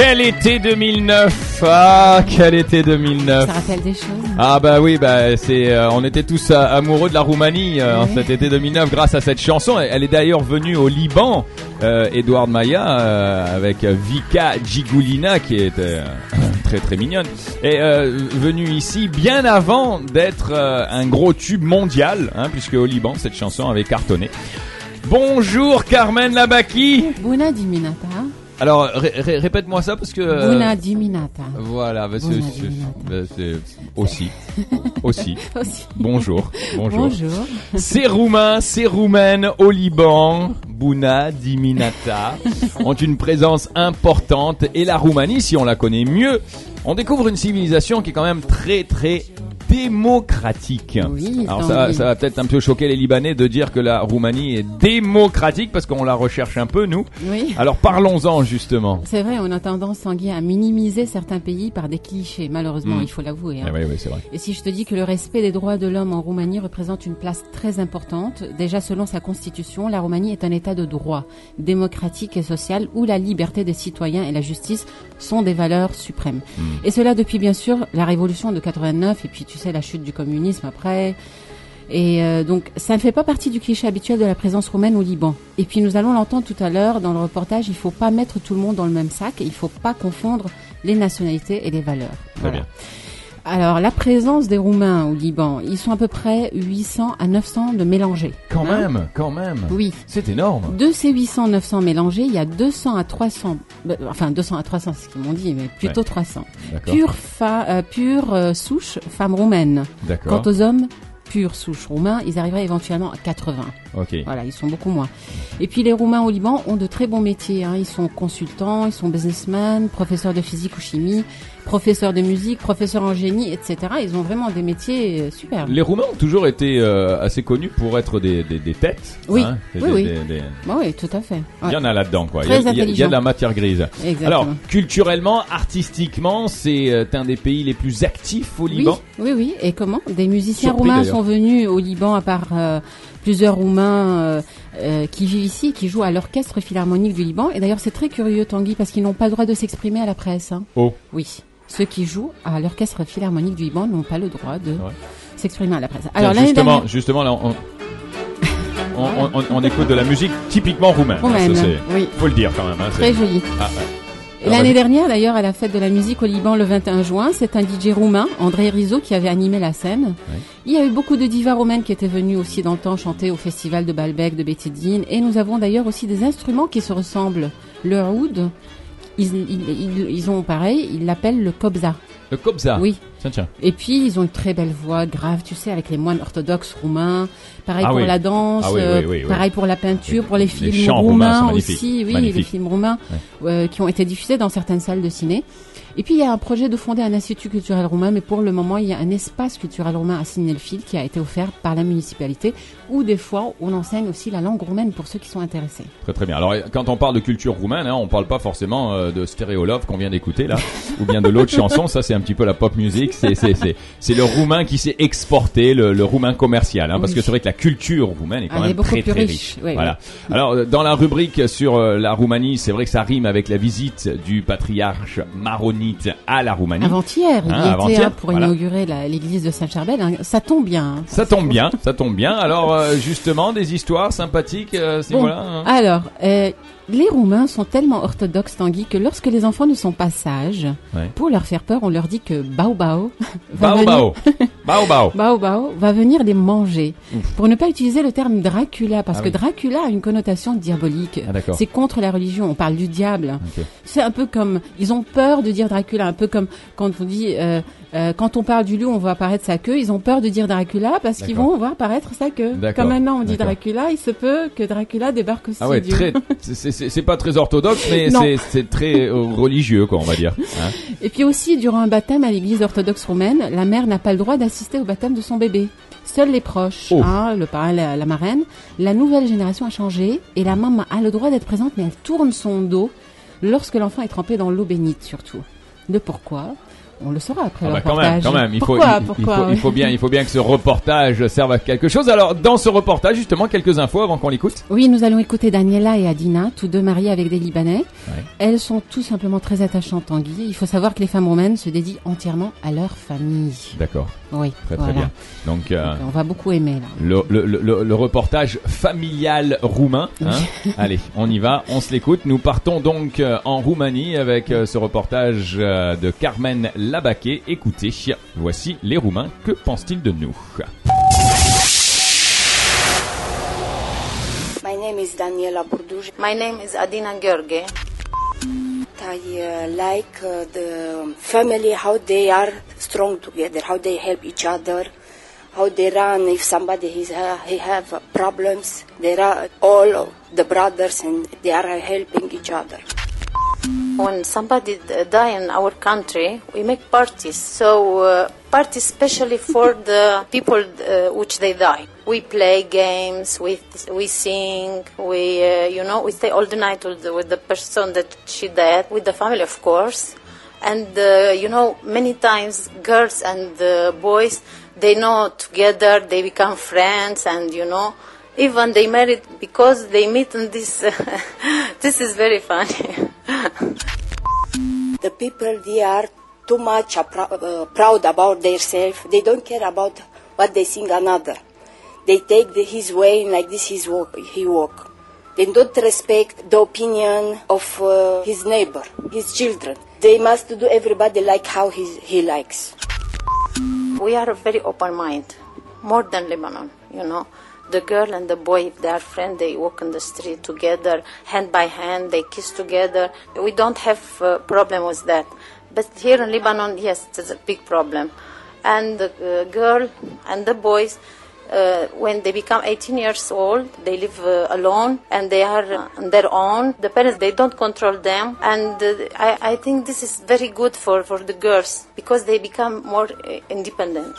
Quel été 2009 Ah, quel été 2009 Ça rappelle des choses. Ah bah oui, bah c'est, euh, on était tous euh, amoureux de la Roumanie euh, en cet été 2009 grâce à cette chanson. Elle est d'ailleurs venue au Liban, Edouard Maya, euh, avec Vika Gigulina qui euh, très très mignonne, est venue ici bien avant d'être un gros tube mondial, hein, puisque au Liban cette chanson avait cartonné. Bonjour Carmen Labaki. Buna Diminata. Alors ré- ré- répète-moi ça parce que. euh, Buna Diminata. Voilà, bah, c'est- Buna bah, aussi, aussi. Aussi. Bonjour, bonjour. Bonjour. Ces Roumains, ces Roumaines au Liban, Bouna, Diminata, ont une présence importante et la Roumanie, si on la connaît mieux, on découvre une civilisation qui est quand même très très démocratique. Oui, Alors ça, ça va peut-être un peu choquer les Libanais de dire que la Roumanie est démocratique parce qu'on la recherche un peu nous. Oui. Alors parlons-en justement. C'est vrai, on a tendance, Tanguy, à minimiser certains pays par des clichés, malheureusement, Mm. il faut l'avouer. hein. Eh oui, oui, c'est vrai. Et si je te dis que le respect des droits de l'homme en Roumanie représente une place très importante, déjà selon sa constitution, la Roumanie est un état de droit, démocratique et social, où la liberté des citoyens et la justice sont des valeurs suprêmes. Et cela depuis bien sûr la révolution de 89 et puis tu sais la chute du communisme après. Et euh, donc ça ne fait pas partie du cliché habituel de la présence roumaine au Liban. Et puis nous allons l'entendre tout à l'heure dans le reportage, il faut pas mettre tout le monde dans le même sac, et il faut pas confondre les nationalités et les valeurs. Très bien. Alors, la présence des Roumains au Liban, ils sont à peu près 800 à 900 de mélangés. Quand Hein même, quand même. Oui. C'est énorme. De ces 800, 900 mélangés, il y a 200 à 300, euh, enfin 200 à 300, c'est ce qu'ils m'ont dit, mais plutôt 300. D'accord. Pure, fa, euh, pure euh, souche femmes roumaines. D'accord. Quant aux hommes, pure souche roumains, ils arriveraient éventuellement à 80. Ok. Voilà, ils sont beaucoup moins. Et puis les Roumains au Liban ont de très bons métiers. Hein. Ils sont consultants, ils sont businessmen, professeurs de physique ou chimie, professeurs de musique, professeurs en génie, etc. Ils ont vraiment des métiers euh, super. Les Roumains ont toujours été euh, assez connus pour être des, des, des têtes. Oui. hein. Des- Oui, Bah oui, tout à fait. Il y en a là-dedans, quoi. Il y Très a, il y a- il y a de la matière grise. Exactement. Alors, culturellement, artistiquement, c'est euh, un des pays les plus actifs au Liban. oui, oui. Et comment? Des musiciens Surpris, roumains sont venus au Liban à part euh, plusieurs Roumains euh, qui vivent ici qui jouent à l'orchestre philharmonique du Liban. Et d'ailleurs, c'est très curieux, Tanguy, parce qu'ils n'ont pas le droit de s'exprimer à la presse. hein. Oh. Oui. Ceux qui jouent à l'orchestre philharmonique du Liban n'ont pas le droit de s'exprimer à la presse. Tiens, Alors l'année justement, dernière, justement, là, on, on, on- on écoute de la musique typiquement roumaine. Roumaine, Ça, oui, faut le dire quand même. hein, très jolie. Ah, ouais. L'année dernière, d'ailleurs, à la fête de la musique au Liban le 21 juin, c'est un DJ roumain, André Rizzo, qui avait animé la scène. Il y a eu beaucoup de divas roumaines qui étaient venues aussi dans le temps chanter au festival de Baalbek, de Bétédine. Et nous avons d'ailleurs aussi des instruments qui se ressemblent. Le oud, ils, ils, ils- ils ont pareil, ils l'appellent le kobza. Le Kobza. Oui. Tiens, tiens. Et puis, ils ont une très belle voix grave, tu sais, avec les moines orthodoxes roumains. Pareil Ah pour oui. la danse, Ah oui, euh, oui, pareil pour la peinture, pour les Les films chants roumains roumains aussi. Oui, les films roumains euh, qui ont été diffusés dans certaines salles de ciné. Et puis, il y a un projet de fonder un institut culturel roumain, mais pour le moment, il y a un espace culturel roumain à Signelfil qui a été offert par la municipalité, où des fois, on enseigne aussi la langue roumaine pour ceux qui sont intéressés. Très très bien. Alors quand on parle de culture roumaine, hein, on parle pas forcément euh, de Stereo Love qu'on vient d'écouter là, ou bien de l'autre chanson. Ça c'est un petit peu la pop music. C'est c'est c'est c'est le roumain qui s'est exporté, le, le roumain commercial, hein, parce Oui. que c'est vrai que la culture roumaine est quand Elle est même beaucoup très très riche. riche. Oui, voilà. Alors euh, dans la rubrique sur euh, la Roumanie, c'est vrai que ça rime avec la visite du patriarche à la Roumanie. Avant-hier, il Hein, y était avant-hier, hein, pour voilà. inaugurer l'église de Saint-Charbel. hein. Ça tombe bien. Ça tombe bien, ça tombe bien. Alors euh, justement des histoires sympathiques, euh, Bon. voilà. Alors, euh, les Roumains sont tellement orthodoxes, Tanguy, que lorsque les enfants ne sont pas sages, Ouais. pour leur faire peur, on leur dit que Bao Bao va, Bao venir, bao, bao bao. Bao Bao va venir les manger. Pour ne pas utiliser le terme Dracula, parce Ah que oui. Dracula a une connotation diabolique. Ah. C'est contre la religion, on parle du diable. C'est un peu comme, ils ont peur de dire Dracula, un peu comme quand on dit, euh, euh, quand on parle du loup, on voit apparaître sa queue. Ils ont peur de dire Dracula parce qu'ils vont voir apparaître sa queue. Comme maintenant on dit. Dracula, il se peut que Dracula débarque aussi. Ah ouais, très. c'est- pas très orthodoxe, mais c'est très euh, religieux, quoi, on va dire. Hein Et puis aussi, durant un baptême à l'église orthodoxe roumaine, la mère n'a pas le droit d'assister au baptême de son bébé. Seuls les proches, Oh. hein, le parrain, la, la marraine. La nouvelle génération a changé et la maman a le droit d'être présente, mais elle tourne son dos lorsque l'enfant est trempé dans l'eau bénite, surtout. Le pourquoi? On le saura après Ah le bah quand même, quand même, il faut, Pourquoi il, faut, il faut bien, il faut bien que ce reportage serve à quelque chose. Alors, dans ce reportage, justement, quelques infos avant qu'on l'écoute. Oui, nous allons écouter Daniela et Adina, tous deux mariés avec des Libanais. Ouais. Elles sont tout simplement très attachantes, Tanguy. Il faut savoir que les femmes roumaines se dédient entièrement à leur famille. D'accord, Oui, très très voilà. bien. Donc, euh, Donc, on va beaucoup aimer là. le, le, le, le reportage familial roumain. Hein Allez, on y va, on se l'écoute. Nous partons donc euh, en Roumanie avec euh, ce reportage euh, de Carmen Labaquet. Écoutez, voici les Roumains. Que pensent-ils de nous? My name is Daniela Burduj. My name is Adina Gheorghe. I uh, like uh, the family, how they are strong together, how they help each other, how they run if somebody is, uh, he have problems. They are all the brothers and they are helping each other. When somebody die in our country, we make parties. So uh, parties especially for the people uh, which they die. We play games, we we sing, we uh, you know we stay all the night with the, with the person that she died, with the family of course. And uh, you know many times girls and uh, boys they know together, they become friends, and you know even they married because they meet in this. this is very funny. The people, they are too much uh, prou- proud about themselves. They don't care about what they think another. They take the, his way and like this his walk, he walk. They don't respect the opinion of uh, his neighbor, his children. They must do everybody like how he, he likes. we are a very open mind, more than Lebanon, you know. The girl and the boy, if they are friends, they walk in the street together, hand by hand, they kiss together. We don't have a problem with that. But here in Lebanon, yes, it's a big problem. And the uh, girl and the boys, uh, when they become 18 years old, they live uh, alone and they are uh, on their own. The parents, they don't control them. And uh, I, I think this is very good for, for the girls because they become more uh, independent.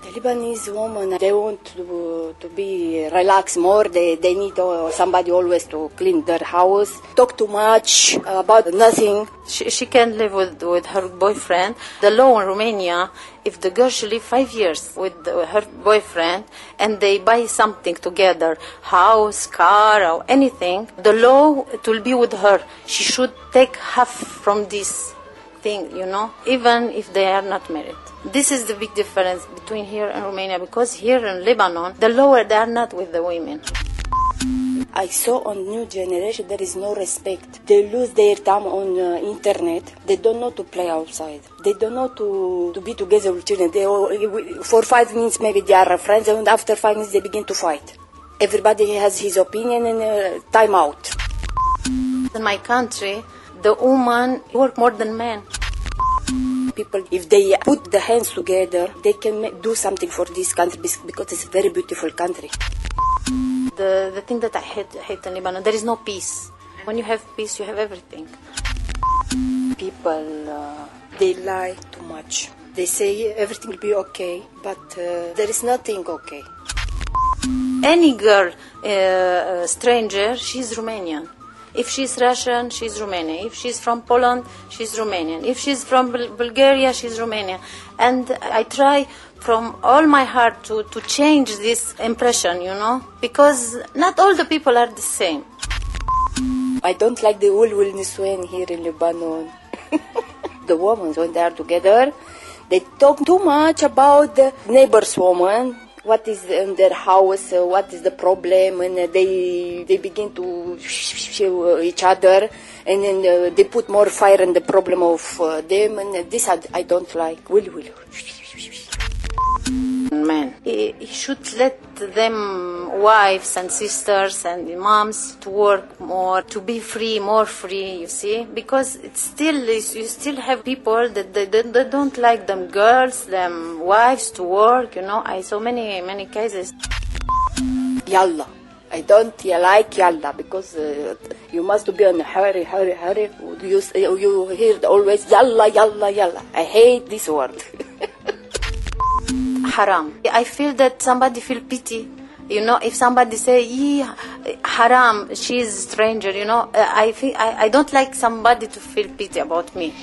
The Lebanese women, they want to, to be relaxed more. They, they need uh, somebody always to clean their house. Talk too much about nothing. She, she can live with, with her boyfriend. The law in Romania, if the girl should live five years with her boyfriend and they buy something together, house, car, or anything, the law it will be with her. She should take half from this thing, you know, even if they are not married. This is the big difference between here and Romania because here in Lebanon, the lower they are not with the women. I saw on new generation there is no respect. They lose their time on uh, internet. They don't know to play outside. They don't know to, to be together with children. They all, for five minutes maybe they are friends and after five minutes they begin to fight. Everybody has his opinion and uh, time out. In my country, the woman work more than men. People, if they put the hands together, they can do something for this country because it's a very beautiful country. The, the thing that I hate, hate in Lebanon, there is no peace. When you have peace, you have everything. People, uh, they lie too much. They say everything will be okay, but uh, there is nothing okay. Any girl, uh, uh, stranger, she's Romanian. If she's Russian, she's Romanian. If she's from Poland, she's Romanian. If she's from Bul- Bulgaria, she's Romanian. And I try from all my heart to, to change this impression, you know, because not all the people are the same. I don't like the whole Niswan here in Lebanon. the women, when they are together, they talk too much about the neighbor's woman, what is in their house, what is the problem, and they they begin to each other, and then uh, they put more fire in the problem of uh, them, and this I, I don't like. Will will. Men. He, he should let them, wives and sisters and moms, to work more, to be free, more free. You see, because it's still you still have people that they, they, they don't like them girls, them wives to work. You know, I saw many many cases. Yalla. I don't like yalla because uh, you must be in a hurry, hurry, hurry. You, you hear always yalla, yalla, yalla. I hate this word. Haram. I feel that somebody feel pity. You know, if somebody say, "Yeah, haram," she's stranger. You know, I feel I, I don't like somebody to feel pity about me.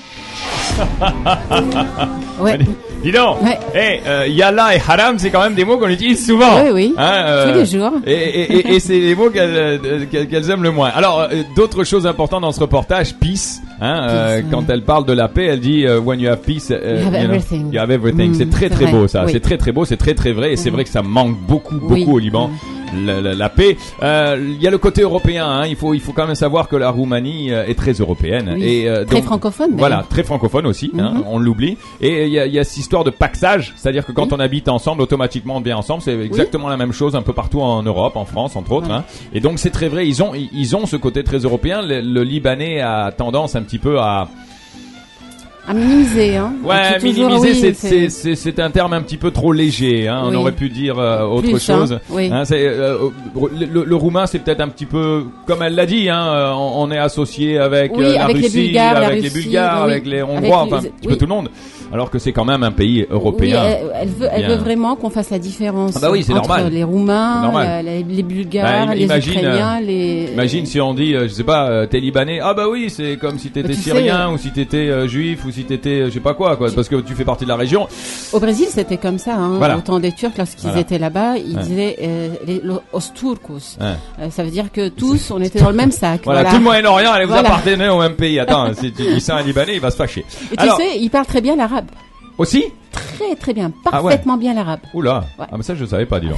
Ouais. Dis donc, Ouais. hey, euh, yalla et haram, c'est quand même des mots qu'on utilise souvent. Oui, oui. Hein, Tous les jours. Et, et, et, et c'est les mots qu'elles euh, qu'elles aiment le moins. Alors, euh, d'autres choses importantes dans ce reportage, peace. Hein, euh, quand elle parle de la paix, elle dit euh, when you have peace, euh, You have know, everything. you have everything. Mm, c'est très c'est très vrai, beau ça. oui. C'est très très beau, c'est très très vrai. Et c'est Mhm. vrai que ça manque beaucoup beaucoup Oui. au Liban. La, la- la paix. Euh, Il y a le côté européen. Hein. Il faut il faut quand même savoir que la Roumanie euh, est très européenne Oui. et euh, Très donc- francophone. voilà, très francophone aussi, hein, Mhm. on l'oublie. Et il y a, y a cette histoire de paxage, c'est-à-dire que quand on habite ensemble, automatiquement on devient ensemble. C'est exactement la même chose un peu partout en Europe, en France entre autres. Ouais. hein. Et donc c'est très vrai, ils ont ils ont ce côté très européen. Le, le Libanais a tendance un petit peu à À minimiser, hein. ouais minimiser. oui, c'est- c'est c'est c'est un terme un petit peu trop léger. Hein. On Oui. aurait pu dire euh, autre Plus, hein, chose. oui. Hein, c'est, euh, le, le- le roumain, c'est peut-être un petit peu, comme elle l'a dit, hein, euh, on, on est associé avec euh, la avec les Russie, la avec les Bulgares, avec les Avec Hongrois, les- enfin un petit peu tout le monde. Alors que c'est quand même un pays européen. Oui, elle, veut, elle Bien. veut vraiment qu'on fasse la différence Ah bah oui, entre normal. les Roumains, Normal. la- la- les Bulgares, Bah, les Ukrainiens, les. Imagine si on dit, euh, je sais pas, euh, t'es libanais, ah bah oui, c'est comme si t'étais Bah, tu sais, syrien ou si t'étais euh, juif ou si t'étais, euh, je sais pas quoi, quoi, parce que tu fais partie de la région. Au Brésil, c'était comme ça. Hein. Voilà. Au temps des Turcs, lorsqu'ils Voilà. étaient là-bas, ils Ouais. disaient euh, les, los Turcos. Ouais. Euh, ça veut dire que tous, on était dans le même sac. Voilà, Voilà. tout le Moyen-Orient, allez, vous appartenez au même pays. Attends, si tu dis ça à un libanais, il va se fâcher. Et tu sais, ils parlent très bien l'arabe. Aussi Très très bien, Ah ouais. parfaitement bien l'arabe. Oula, Ouais. ah mais ça je savais pas, dis donc.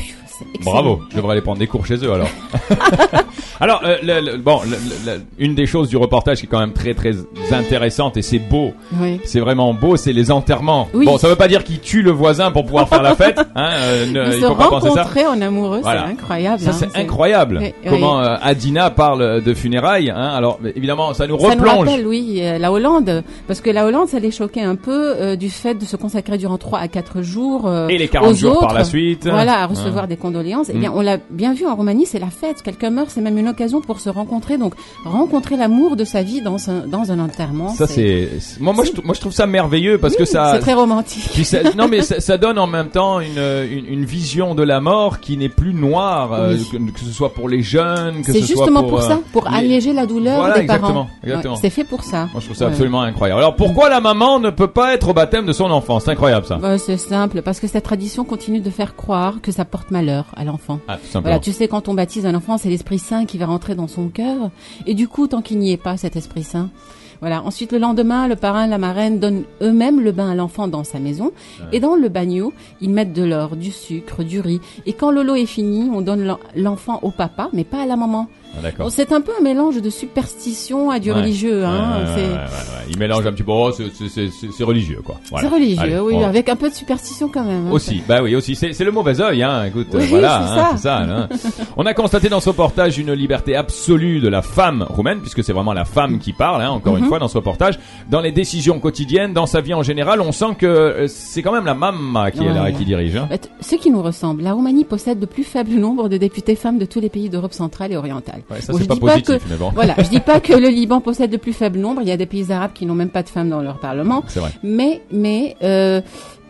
Excellent. Bravo, je devrais aller prendre des cours chez eux alors. alors, euh, le- le- bon, le- une des choses du reportage qui est quand même très très intéressante et c'est beau, Oui. c'est vraiment beau, c'est les enterrements. Oui. Bon, ça veut pas dire qu'ils tuent le voisin pour pouvoir faire la fête, hein, euh, ne- il faut pas penser ça. en amoureux, Voilà. c'est incroyable. Ça hein, c'est incroyable. Oui. Comment euh, Adina parle de funérailles. Hein, alors évidemment, ça nous Ça nous replonge. rappelle, oui, euh, la Hollande, parce que la Hollande, ça les choquait un peu euh, du fait de se consacrer durant 3 à 4 jours euh, Et les 40 aux jours par autres. la suite. Voilà, à recevoir des condoléances. Eh bien, Mm. on l'a bien vu en Roumanie, c'est la fête. Quelqu'un meurt, c'est même une occasion pour se rencontrer. Donc, rencontrer l'amour de sa vie dans un, dans un enterrement. Ça c'est c'est- moi moi je, moi je trouve ça merveilleux parce que ça C'est très romantique. Puis ça- non mais ça, ça donne en même temps une, une, une vision de la mort qui n'est plus noire, euh, que, que ce soit pour les jeunes, que C'est ce soit justement pour, pour, euh, ça, pour les- alléger la douleur Voilà, des exactement, parents. exactement. Ouais, c'est fait pour ça. Moi je trouve ça Ouais. absolument incroyable. Alors pourquoi la maman ne peut pas être au baptême de son enfant? C'est incroyable ça. Bah, c'est simple, parce que cette tradition continue de faire croire que ça porte malheur à l'enfant. Ah. Voilà, tu sais, quand on baptise un enfant, c'est l'Esprit Saint qui va rentrer dans son cœur. Et du coup, tant qu'il n'y est pas, cet Esprit Saint. Voilà. Ensuite, le lendemain, le parrain, la marraine donnent eux-mêmes le bain à l'enfant dans sa maison. Et dans le bagnot, ils mettent de l'or, du sucre, du riz. Et quand l'eau est fini, on donne l'en- l'enfant au papa, mais pas à la maman. Ah. Bon, c'est un peu un mélange de superstition à du Ouais. religieux. Hein. Ouais, ouais. Il mélange un petit peu. Oh, c'est- religieux quoi. Voilà. c'est religieux, Allez, oui, on- avec un peu de superstition quand même. hein. Aussi, bah oui, aussi. C'est le mauvais œil, hein. Écoute, Oui, voilà, c'est hein, ça. hein. On a constaté dans ce reportage une liberté absolue de la femme roumaine, puisque c'est vraiment la femme qui parle, hein, encore une Mhm. fois, dans ce reportage. Dans les décisions quotidiennes, dans sa vie en général, on sent que euh, c'est quand même la maman qui est là, Ouais. qui dirige. Hein. Fait, Ce qui nous ressemble, la Roumanie possède le plus faible nombre de députés femmes de tous les pays d'Europe centrale et orientale. Ouais, ça Bon, c'est je pas dis pas que- mais bon. Voilà, je dis pas que le Liban possède le plus faible nombre. Il y a des pays arabes qui n'ont même pas de femmes dans leur parlement. C'est vrai. Mais, mais euh,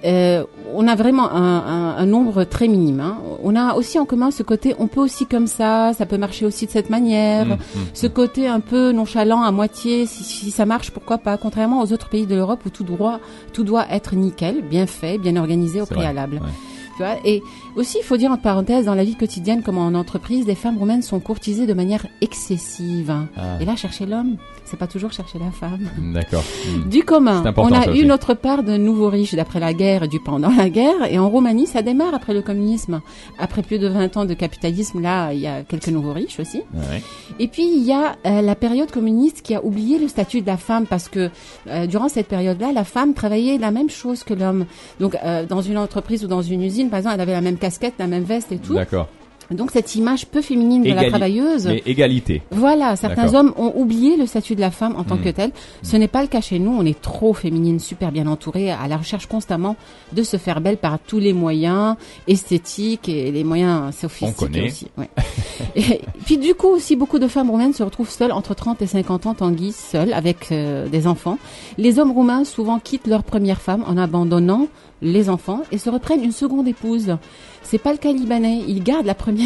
euh, on a vraiment un, un- un nombre très minime. hein. On a aussi en commun ce côté, on peut aussi comme ça, ça peut marcher aussi de cette manière. Mm, mm. Ce côté un peu nonchalant à moitié, si, si ça marche, pourquoi pas Contrairement aux autres pays de l'Europe où tout droit, tout doit être nickel, bien fait, bien organisé au vrai, préalable. ouais. Tu vois et aussi, il faut dire entre parenthèses, dans la vie quotidienne comme en entreprise, les femmes roumaines sont courtisées de manière excessive. Ah. Et là, chercher l'homme, c'est pas toujours chercher la femme. D'accord. Mm. Du commun, on a eu notre part de nouveaux riches d'après la guerre et du pendant la guerre. Et en Roumanie, ça démarre après le communisme. Après plus de 20 ans de capitalisme, là, il y a quelques nouveaux riches aussi. Ouais. Et puis il y a euh, la période communiste qui a oublié le statut de la femme parce que euh, durant cette période-là, la femme travaillait la même chose que l'homme. Donc euh, dans une entreprise ou dans une usine, par exemple, elle avait la même casquette, la même veste et tout. D'accord. Donc cette image peu féminine de la travailleuse. Mais égalité. Voilà, certains hommes ont oublié le statut de la femme en tant Mm. que tel. Ce n'est pas le cas chez nous. On est trop féminine, super bien entourée, à la recherche constamment de se faire belle par tous les moyens esthétiques et les moyens sophistiqués connaît. aussi. ouais. et puis du coup aussi, beaucoup de femmes roumaines se retrouvent seules entre 30 et 50 ans, Tanguy, seules avec euh, des enfants. Les hommes roumains souvent quittent leur première femme en abandonnant les enfants et se reprennent une seconde épouse. C'est pas le cas libanais. Ils gardent la première.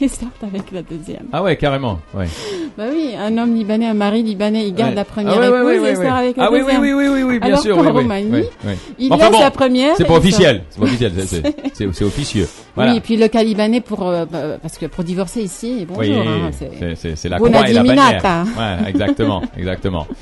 Ils sortent avec la deuxième. Ah ouais, carrément. Ouais. Bah oui, un homme libanais, un mari libanais, il garde Ouais. la première Ah ouais, épouse ouais, et sort avec la Ah oui, oui, deuxième. oui, oui, oui, oui, bien Alors sûr. qu'en oui, oui, Roumanie, oui, oui. Il Enfin laisse bon, la première. C'est et pas officiel. C'est officiel. c'est- officieux. Voilà. Oui, et puis le cas libanais pour euh, bah, parce que pour divorcer ici, bonjour. Oui, hein, c'est- la croix et la bannière. Ouais, exactement, exactement.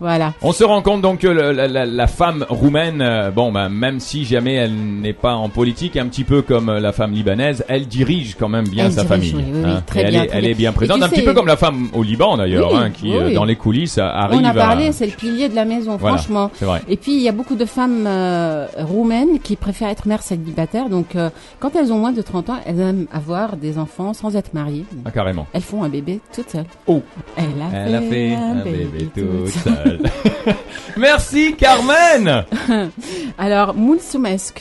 Voilà. On se rend compte donc que le- la, la- la femme roumaine, euh, bon, bah, même si jamais elle n'est pas en politique, un petit peu comme euh, la femme libanaise, elle dirige quand même bien Elle sa dirige, famille. oui, oui, oui, très Et elle, est, très elle bien. est bien Et présente, un petit peu comme la femme au Liban d'ailleurs, Oui, hein, qui euh, dans les coulisses arrive. On a à- parlé, c'est le pilier de la maison, Voilà, franchement. vrai. Et puis il y a beaucoup de femmes euh, roumaines qui préfèrent être mères célibataires. Donc quand elles ont moins de 30 ans, elles aiment avoir des enfants sans être mariées. Ah, carrément. Elles font un bébé toutes seules. Oh. Elle a, Elle a fait un, bébé toute toute seule. Merci Carmen. Alors, mulțumesc.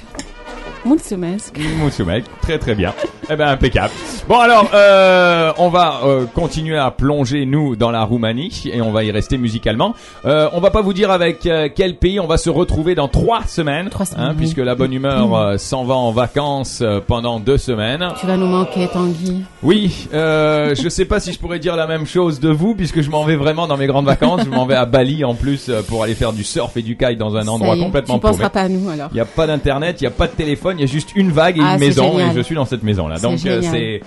Mulțumesc. Moussoumec, très très bien. Eh ben impeccable. Bon alors, euh, on va euh, continuer à plonger nous dans la Roumanie et on va y rester musicalement. Euh, on va pas vous dire avec euh, quel pays on va se retrouver dans trois semaines, Trois semaines, hein, oui. puisque la bonne humeur euh, s'en va en vacances euh, pendant deux semaines. Tu vas nous manquer, Tanguy. Oui, euh, je sais pas si je pourrais dire la même chose de vous puisque je m'en vais vraiment dans mes grandes vacances. Je m'en vais à Bali en plus euh, pour aller faire du surf et du kite dans un endroit y est, complètement Tu paumé. penseras pas à nous alors. Il n'y a pas d'internet, il n'y a pas de téléphone, il y a juste une vague et Ah, une maison génial. et je suis dans cette maison là. Donc euh, c'est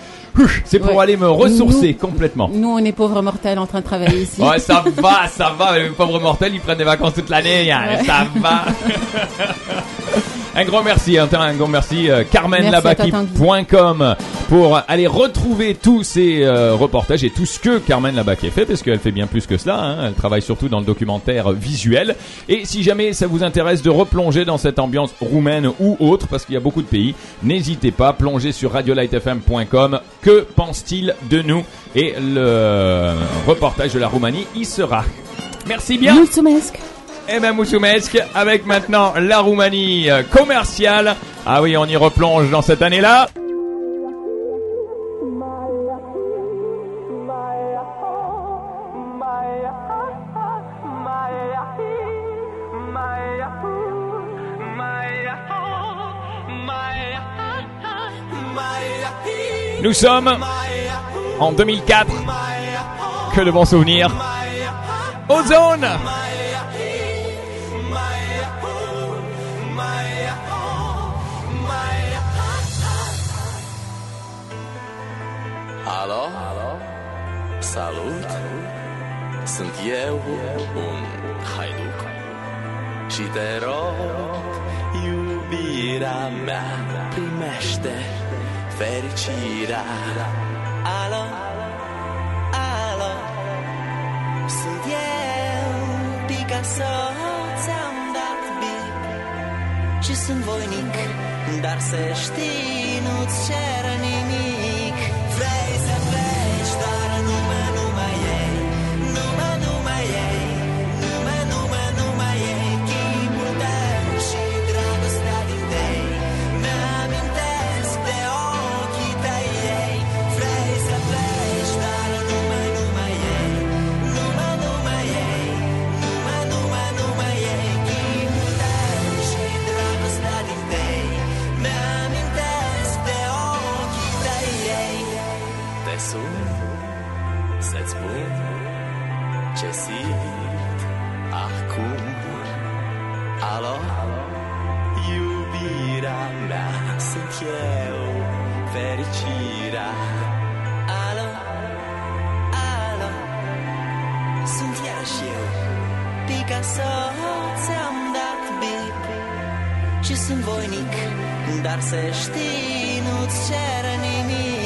c'est pour Ouais. aller me ressourcer Nous- complètement. Nous, on est pauvres mortels en train de travailler ici. Ouais, ça va, ça va, les pauvres mortels, ils prennent des vacances toute l'année, hein, Ouais. ça va. un grand merci, hein, un grand merci euh, carmenlabaki.com pour aller retrouver tous ces euh, reportages et tout ce que Carmen Labaquet fait parce qu'elle fait bien plus que cela, hein, elle travaille surtout dans le documentaire visuel et si jamais ça vous intéresse de replonger dans cette ambiance roumaine ou autre parce qu'il y a beaucoup de pays, n'hésitez pas, plongez sur radiolightfm.com, que pense-t-il de nous? Et le reportage de la Roumanie y sera. Merci bien. Mulțumesc. Eh ben Moussoumesque, avec maintenant la Roumanie euh, commerciale. Ah oui, on y replonge dans cette année-là. Nous sommes en 2004. Que de bons souvenirs. Ozone Alo? Salut! Sunt eu, un haiduc Și te rog, iubirea mea fericirea Alo? Alo? Sunt eu, Picasso Ți-am dat bip Și sunt voinic Dar să știi, nu-ți cer ce simt acum Alo? Iubirea mea sunt eu Fericirea Alo? Alo? Sunt iarăși eu Picasso ți-am dat bip Și sunt voinic Dar să știi, nu-ți cer nimic